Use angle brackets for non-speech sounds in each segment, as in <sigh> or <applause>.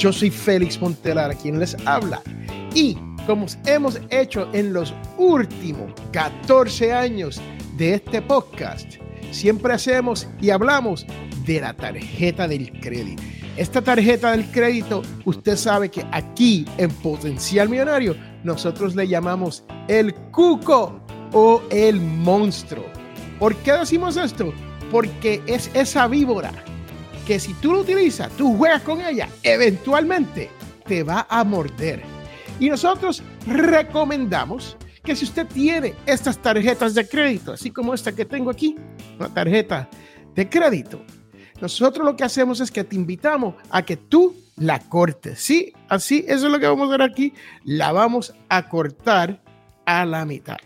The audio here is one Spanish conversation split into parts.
Yo soy Félix Montelara, quien les habla. Y como hemos hecho en los últimos 14 años de este podcast, siempre hacemos y hablamos de la tarjeta del crédito. Esta tarjeta del crédito, usted sabe que aquí en Potencial Millonario, nosotros le llamamos el cuco o el monstruo. ¿Por qué decimos esto? porque es esa víbora que si tú lo utilizas, tú juegas con ella, eventualmente te va a morder. Y nosotros recomendamos que si usted tiene estas tarjetas de crédito, así como esta que tengo aquí, una tarjeta de crédito, nosotros lo que hacemos es que te invitamos a que tú la cortes. Sí, así, eso es lo que vamos a hacer aquí. La vamos a cortar a la mitad.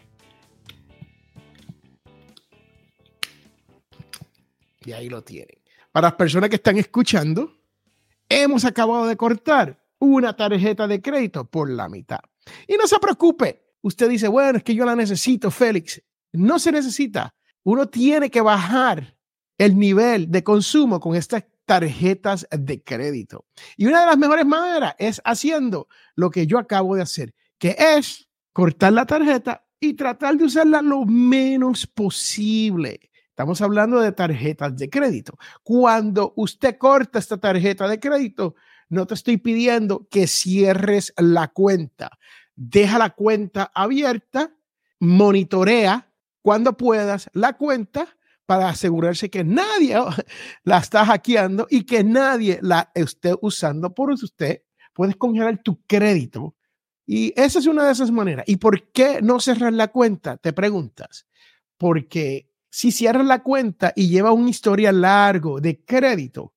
Y ahí lo tienen. Para las personas que están escuchando, hemos acabado de cortar una tarjeta de crédito por la mitad. Y no se preocupe. Usted dice, bueno, es que yo la necesito, Félix. No se necesita. Uno tiene que bajar el nivel de consumo con estas tarjetas de crédito. Y una de las mejores maneras es haciendo lo que yo acabo de hacer, que es cortar la tarjeta y tratar de usarla lo menos posible. Estamos hablando de tarjetas de crédito. Cuando usted corta esta tarjeta de crédito, no te estoy pidiendo que cierres la cuenta. Deja la cuenta abierta, monitorea cuando puedas la cuenta para asegurarse que nadie <laughs> la está hackeando y que nadie la esté usando por usted. Puedes congelar tu crédito. Y esa es una de esas maneras. ¿Y por qué no cerrar la cuenta? Te preguntas. Porque si cierras la cuenta y lleva un historial largo de crédito,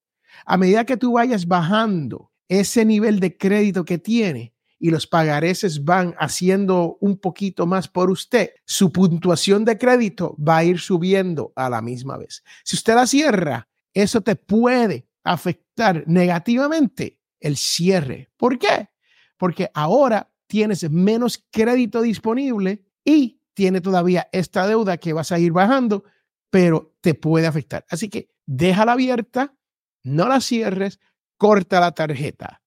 a medida que tú vayas bajando ese nivel de crédito que tiene y los pagareces van haciendo un poquito más por usted, su puntuación de crédito va a ir subiendo a la misma vez. Si usted la cierra, eso te puede afectar negativamente el cierre. ¿Por qué? Porque ahora tienes menos crédito disponible y tiene todavía esta deuda que vas a ir bajando, pero te puede afectar. Así que déjala abierta, no la cierres, corta la tarjeta.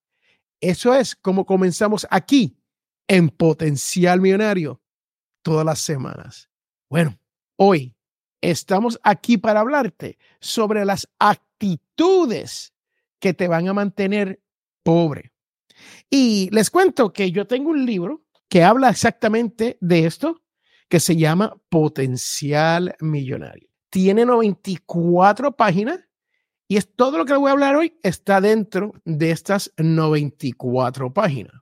Eso es como comenzamos aquí en Potencial Millonario todas las semanas. Bueno, hoy estamos aquí para hablarte sobre las actitudes que te van a mantener pobre. Y les cuento que yo tengo un libro que habla exactamente de esto que se llama Potencial Millonario. Tiene 94 páginas y es todo lo que voy a hablar hoy está dentro de estas 94 páginas.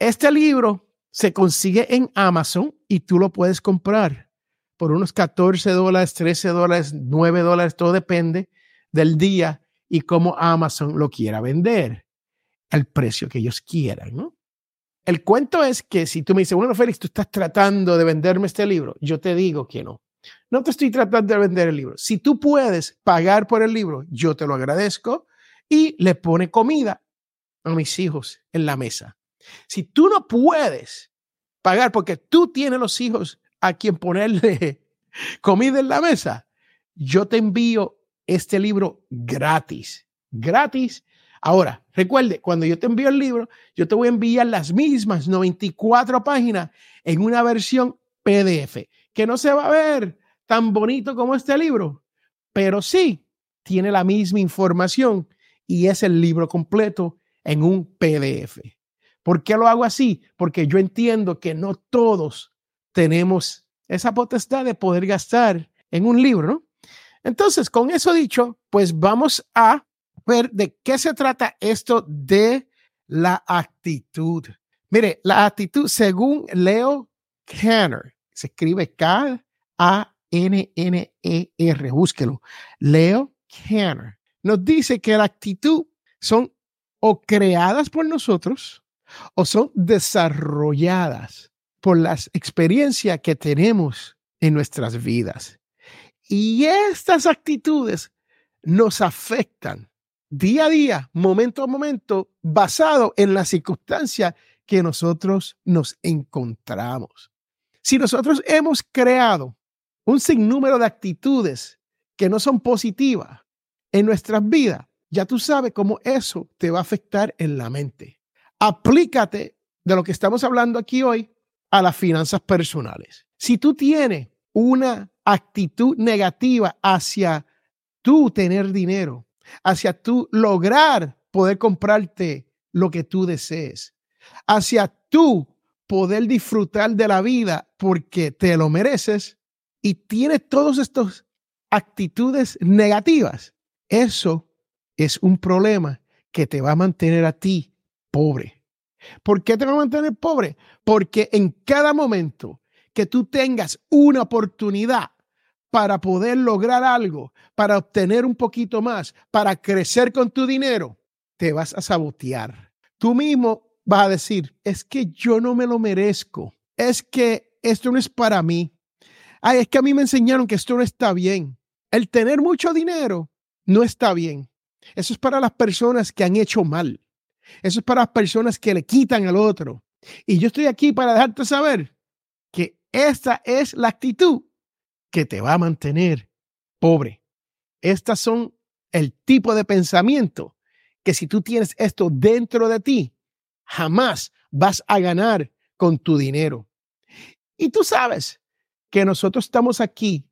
Este libro se consigue en Amazon y tú lo puedes comprar por unos 14 dólares, 13 dólares, 9 dólares, todo depende del día y cómo Amazon lo quiera vender, el precio que ellos quieran, ¿no? El cuento es que si tú me dices, bueno, Félix, tú estás tratando de venderme este libro, yo te digo que no. No te estoy tratando de vender el libro. Si tú puedes pagar por el libro, yo te lo agradezco y le pone comida a mis hijos en la mesa. Si tú no puedes pagar porque tú tienes los hijos a quien ponerle <laughs> comida en la mesa, yo te envío este libro gratis, gratis Ahora, recuerde, cuando yo te envío el libro, yo te voy a enviar las mismas 94 páginas en una versión PDF, que no se va a ver tan bonito como este libro, pero sí tiene la misma información y es el libro completo en un PDF. ¿Por qué lo hago así? Porque yo entiendo que no todos tenemos esa potestad de poder gastar en un libro, ¿no? Entonces, con eso dicho, pues vamos a ver de qué se trata esto de la actitud. Mire, la actitud, según Leo Kanner, se escribe K-A-N-N-E-R, búsquelo. Leo Kanner nos dice que la actitud son o creadas por nosotros o son desarrolladas por las experiencias que tenemos en nuestras vidas. Y estas actitudes nos afectan día a día, momento a momento, basado en la circunstancia que nosotros nos encontramos. Si nosotros hemos creado un sinnúmero de actitudes que no son positivas en nuestras vidas, ya tú sabes cómo eso te va a afectar en la mente. Aplícate de lo que estamos hablando aquí hoy a las finanzas personales. Si tú tienes una actitud negativa hacia tú tener dinero, hacia tú lograr poder comprarte lo que tú desees, hacia tú poder disfrutar de la vida porque te lo mereces y tienes todas estas actitudes negativas, eso es un problema que te va a mantener a ti pobre. ¿Por qué te va a mantener pobre? Porque en cada momento que tú tengas una oportunidad para poder lograr algo, para obtener un poquito más, para crecer con tu dinero, te vas a sabotear. Tú mismo vas a decir, es que yo no me lo merezco, es que esto no es para mí. Ay, es que a mí me enseñaron que esto no está bien. El tener mucho dinero no está bien. Eso es para las personas que han hecho mal. Eso es para las personas que le quitan al otro. Y yo estoy aquí para dejarte saber que esta es la actitud que te va a mantener pobre. Estas son el tipo de pensamiento que si tú tienes esto dentro de ti, jamás vas a ganar con tu dinero. Y tú sabes que nosotros estamos aquí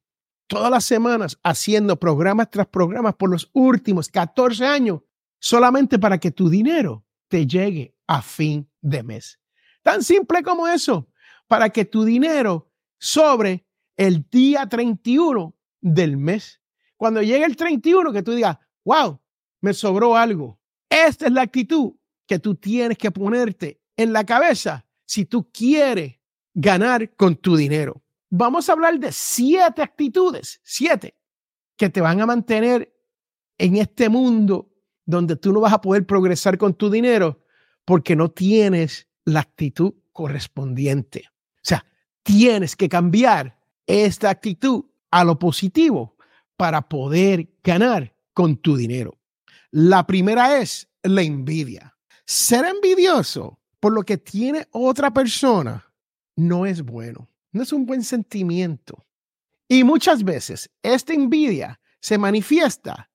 todas las semanas haciendo programas tras programas por los últimos 14 años solamente para que tu dinero te llegue a fin de mes. Tan simple como eso, para que tu dinero sobre el día 31 del mes. Cuando llegue el 31, que tú digas, wow, me sobró algo. Esta es la actitud que tú tienes que ponerte en la cabeza si tú quieres ganar con tu dinero. Vamos a hablar de siete actitudes, siete, que te van a mantener en este mundo donde tú no vas a poder progresar con tu dinero porque no tienes la actitud correspondiente. O sea, tienes que cambiar esta actitud a lo positivo para poder ganar con tu dinero. La primera es la envidia. Ser envidioso por lo que tiene otra persona no es bueno, no es un buen sentimiento. Y muchas veces esta envidia se manifiesta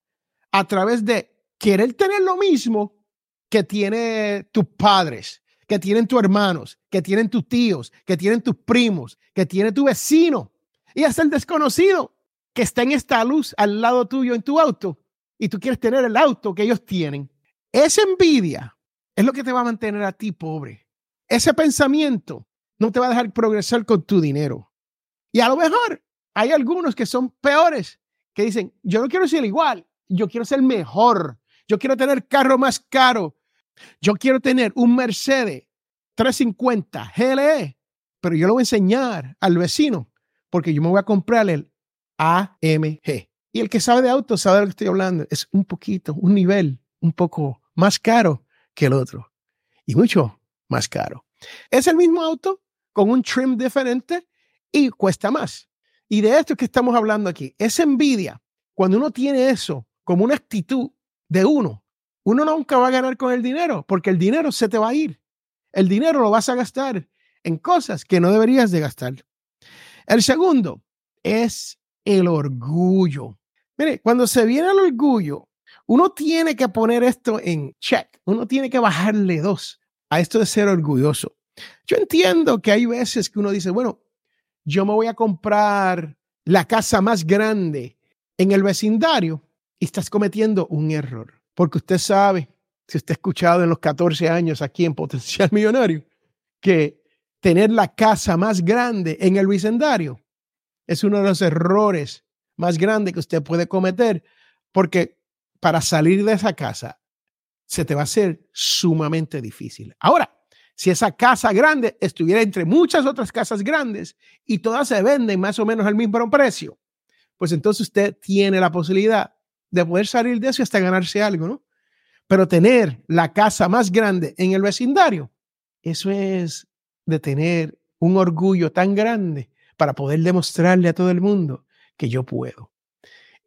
a través de querer tener lo mismo que tiene tus padres, que tienen tus hermanos, que tienen tus tíos, que tienen tus primos, que tiene tu vecino y hasta el desconocido que está en esta luz al lado tuyo en tu auto y tú quieres tener el auto que ellos tienen. Esa envidia es lo que te va a mantener a ti pobre. Ese pensamiento no te va a dejar progresar con tu dinero. Y a lo mejor hay algunos que son peores, que dicen, yo no quiero ser igual, yo quiero ser mejor. Yo quiero tener carro más caro. Yo quiero tener un Mercedes 350 GLE, pero yo lo voy a enseñar al vecino porque yo me voy a comprar el AMG. Y el que sabe de autos sabe de lo que estoy hablando. Es un poquito, un nivel un poco más caro que el otro y mucho más caro. Es el mismo auto con un trim diferente y cuesta más. Y de esto que estamos hablando aquí, es envidia. Cuando uno tiene eso como una actitud de uno. Uno nunca va a ganar con el dinero porque el dinero se te va a ir. El dinero lo vas a gastar en cosas que no deberías de gastar. El segundo es el orgullo. Mire, cuando se viene el orgullo, uno tiene que poner esto en check. Uno tiene que bajarle dos a esto de ser orgulloso. Yo entiendo que hay veces que uno dice, bueno, yo me voy a comprar la casa más grande en el vecindario estás cometiendo un error. Porque usted sabe, si usted ha escuchado en los 14 años aquí en Potencial Millonario, que tener la casa más grande en el vecindario es uno de los errores más grandes que usted puede cometer, porque para salir de esa casa se te va a hacer sumamente difícil. Ahora, si esa casa grande estuviera entre muchas otras casas grandes y todas se venden más o menos al mismo precio, pues entonces usted tiene la posibilidad de poder salir de eso hasta ganarse algo, ¿no? Pero tener la casa más grande en el vecindario, eso es de tener un orgullo tan grande para poder demostrarle a todo el mundo que yo puedo.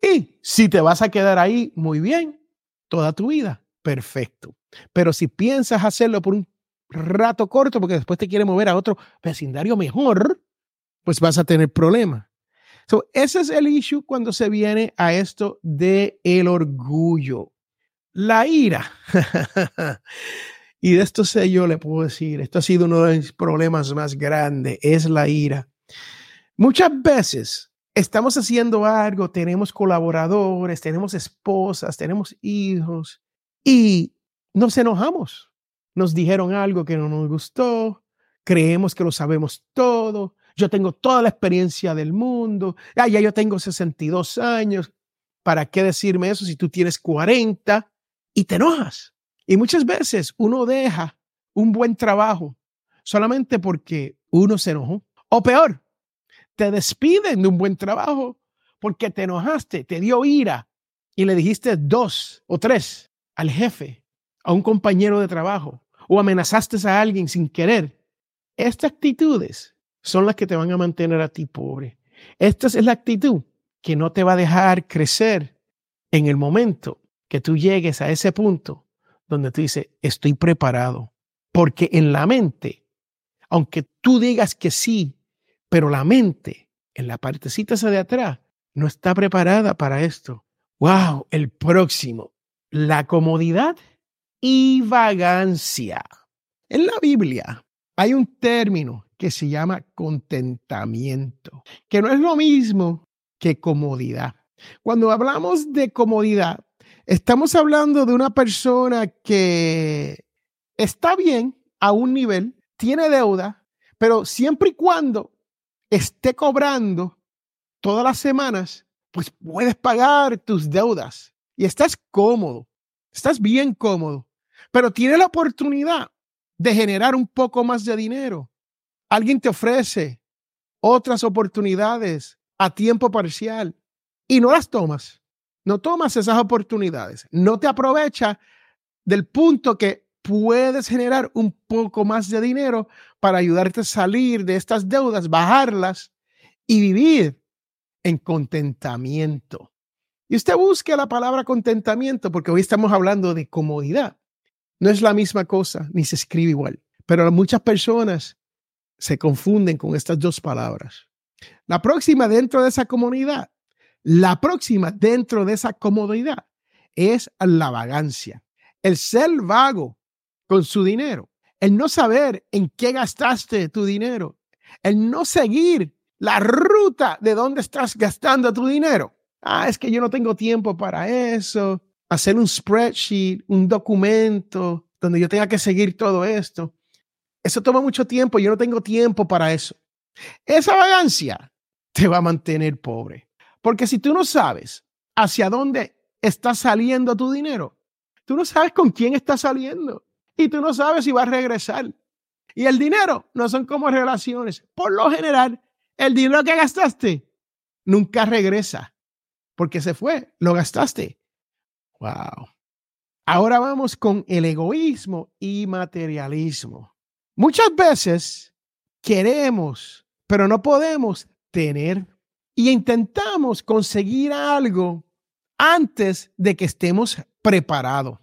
Y si te vas a quedar ahí, muy bien, toda tu vida, perfecto. Pero si piensas hacerlo por un rato corto, porque después te quiere mover a otro vecindario mejor, pues vas a tener problemas. So, ese es el issue cuando se viene a esto de el orgullo. La ira. <laughs> y de esto sé yo, le puedo decir, esto ha sido uno de mis problemas más grandes, es la ira. Muchas veces estamos haciendo algo, tenemos colaboradores, tenemos esposas, tenemos hijos y nos enojamos. Nos dijeron algo que no nos gustó, creemos que lo sabemos todo, yo tengo toda la experiencia del mundo, ah, ya yo tengo 62 años, ¿para qué decirme eso si tú tienes 40 y te enojas? Y muchas veces uno deja un buen trabajo solamente porque uno se enojó. O peor, te despiden de un buen trabajo porque te enojaste, te dio ira y le dijiste dos o tres al jefe, a un compañero de trabajo o amenazaste a alguien sin querer. Estas actitudes son las que te van a mantener a ti pobre. Esta es la actitud que no te va a dejar crecer en el momento que tú llegues a ese punto donde tú dices, estoy preparado. Porque en la mente, aunque tú digas que sí, pero la mente, en la partecita esa de atrás, no está preparada para esto. ¡Wow! El próximo, la comodidad y vagancia. En la Biblia hay un término que se llama contentamiento, que no es lo mismo que comodidad. Cuando hablamos de comodidad, estamos hablando de una persona que está bien a un nivel, tiene deuda, pero siempre y cuando esté cobrando todas las semanas, pues puedes pagar tus deudas y estás cómodo, estás bien cómodo, pero tiene la oportunidad de generar un poco más de dinero alguien te ofrece otras oportunidades a tiempo parcial y no las tomas. No tomas esas oportunidades. No te aprovecha del punto que puedes generar un poco más de dinero para ayudarte a salir de estas deudas, bajarlas y vivir en contentamiento. Y usted busque la palabra contentamiento porque hoy estamos hablando de comodidad. No es la misma cosa, ni se escribe igual. Pero muchas personas se confunden con estas dos palabras. La próxima dentro de esa comunidad, la próxima dentro de esa comodidad es la vagancia, el ser vago con su dinero, el no saber en qué gastaste tu dinero, el no seguir la ruta de dónde estás gastando tu dinero. Ah, es que yo no tengo tiempo para eso. Hacer un spreadsheet, un documento donde yo tenga que seguir todo esto. Eso toma mucho tiempo, yo no tengo tiempo para eso. Esa vagancia te va a mantener pobre. Porque si tú no sabes hacia dónde está saliendo tu dinero, tú no sabes con quién está saliendo y tú no sabes si va a regresar. Y el dinero no son como relaciones. Por lo general, el dinero que gastaste nunca regresa porque se fue, lo gastaste. Wow. Ahora vamos con el egoísmo y materialismo. Muchas veces queremos, pero no podemos tener y intentamos conseguir algo antes de que estemos preparados.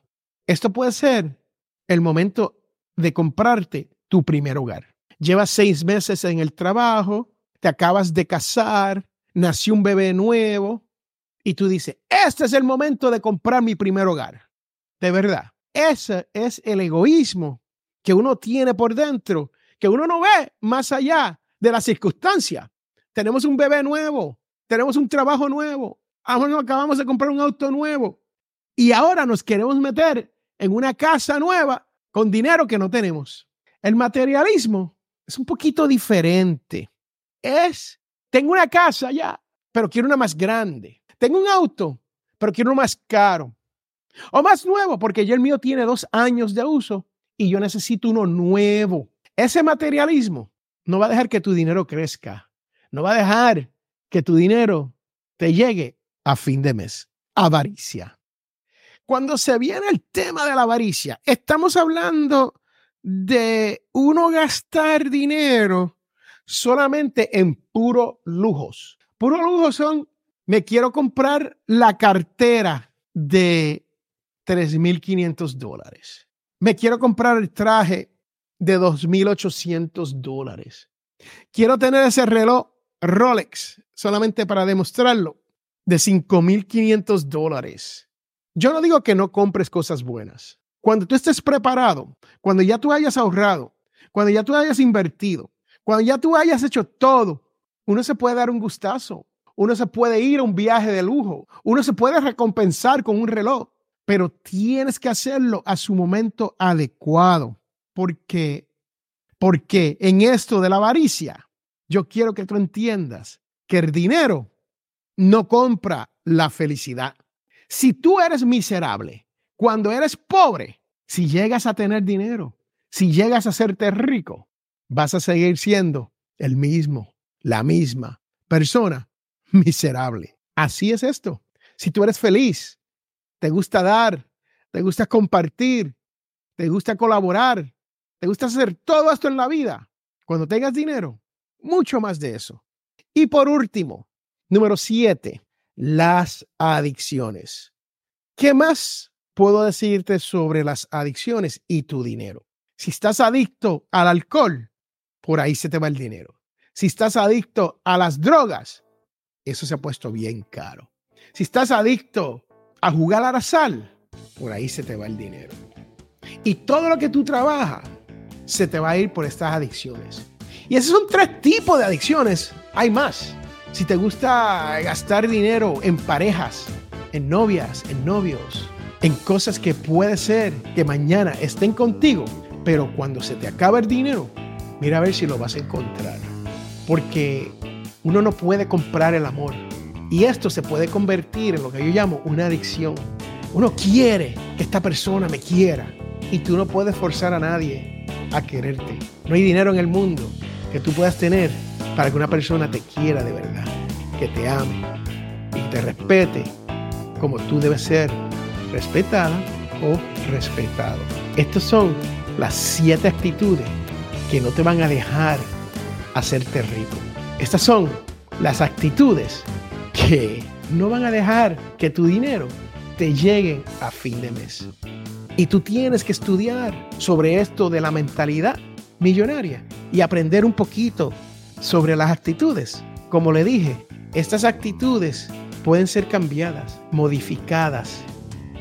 Esto puede ser el momento de comprarte tu primer hogar. Llevas seis meses en el trabajo, te acabas de casar, nació un bebé nuevo y tú dices, este es el momento de comprar mi primer hogar. De verdad, ese es el egoísmo que uno tiene por dentro, que uno no ve más allá de la circunstancia. Tenemos un bebé nuevo, tenemos un trabajo nuevo, acabamos de comprar un auto nuevo y ahora nos queremos meter en una casa nueva con dinero que no tenemos. El materialismo es un poquito diferente. Es, tengo una casa ya, pero quiero una más grande. Tengo un auto, pero quiero uno más caro. O más nuevo, porque ya el mío tiene dos años de uso y yo necesito uno nuevo. Ese materialismo no va a dejar que tu dinero crezca. No va a dejar que tu dinero te llegue a fin de mes. Avaricia. cuando se viene el tema de la avaricia, estamos hablando de uno gastar dinero solamente en puro lujos. Puro lujos son, me quiero comprar la cartera de 3.500 dólares. Me quiero comprar el traje de 2.800 dólares. Quiero tener ese reloj Rolex solamente para demostrarlo de 5.500 dólares. Yo no digo que no compres cosas buenas. Cuando tú estés preparado, cuando ya tú hayas ahorrado, cuando ya tú hayas invertido, cuando ya tú hayas hecho todo, uno se puede dar un gustazo, uno se puede ir a un viaje de lujo, uno se puede recompensar con un reloj, pero tienes que hacerlo a su momento adecuado, porque porque en esto de la avaricia, yo quiero que tú entiendas que el dinero no compra la felicidad. Si tú eres miserable, cuando eres pobre, si llegas a tener dinero, si llegas a hacerte rico, vas a seguir siendo el mismo, la misma persona <laughs> miserable. Así es esto. Si tú eres feliz, te gusta dar, te gusta compartir, te gusta colaborar, te gusta hacer todo esto en la vida, cuando tengas dinero, mucho más de eso. Y por último, número siete, las adicciones. ¿Qué más puedo decirte sobre las adicciones y tu dinero? Si estás adicto al alcohol, por ahí se te va el dinero. Si estás adicto a las drogas, eso se ha puesto bien caro. Si estás adicto a jugar a la sal, por ahí se te va el dinero. Y todo lo que tú trabajas, se te va a ir por estas adicciones. Y esos son tres tipos de adicciones. Hay más. Si te gusta gastar dinero en parejas, en novias, en novios, en cosas que puede ser que mañana estén contigo, pero cuando se te acaba el dinero, mira a ver si lo vas a encontrar. Porque uno no puede comprar el amor. Y esto se puede convertir en lo que yo llamo una adicción. Uno quiere que esta persona me quiera y tú no puedes forzar a nadie a quererte. No hay dinero en el mundo que tú puedas tener para que una persona te quiera de verdad, que te ame y te respete como tú debes ser respetada o respetado. Estas son las siete actitudes que no te van a dejar hacerte rico. Estas son las actitudes que no van a dejar que tu dinero te llegue a fin de mes. Y tú tienes que estudiar sobre esto de la mentalidad millonaria y aprender un poquito sobre las actitudes. Como le dije, estas actitudes pueden ser cambiadas, modificadas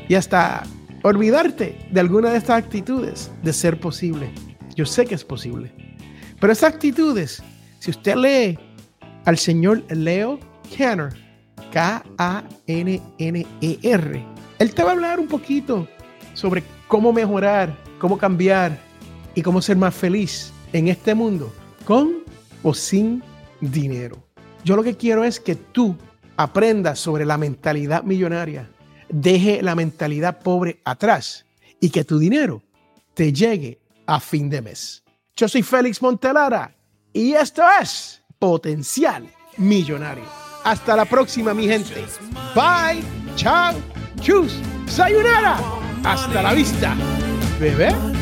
y hasta olvidarte de alguna de estas actitudes de ser posible. Yo sé que es posible. Pero estas actitudes, si usted lee al señor Leo Kanner, K-A-N-N-E-R, él te va a hablar un poquito sobre cómo mejorar, cómo cambiar y cómo ser más feliz en este mundo, con o sin dinero. Yo lo que quiero es que tú aprendas sobre la mentalidad millonaria, deje la mentalidad pobre atrás y que tu dinero te llegue a fin de mes. Yo soy Félix Montelara y esto es Potencial Millonario. Hasta la próxima, mi gente. Bye, chao, chus, sayonara. Hasta la vista, bebé.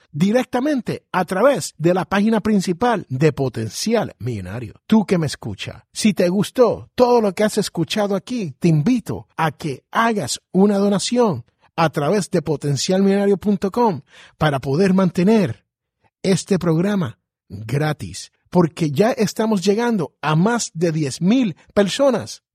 directamente a través de la página principal de Potencial Millonario. Tú que me escucha, si te gustó todo lo que has escuchado aquí, te invito a que hagas una donación a través de potencialmillonario.com para poder mantener este programa gratis, porque ya estamos llegando a más de 10 mil personas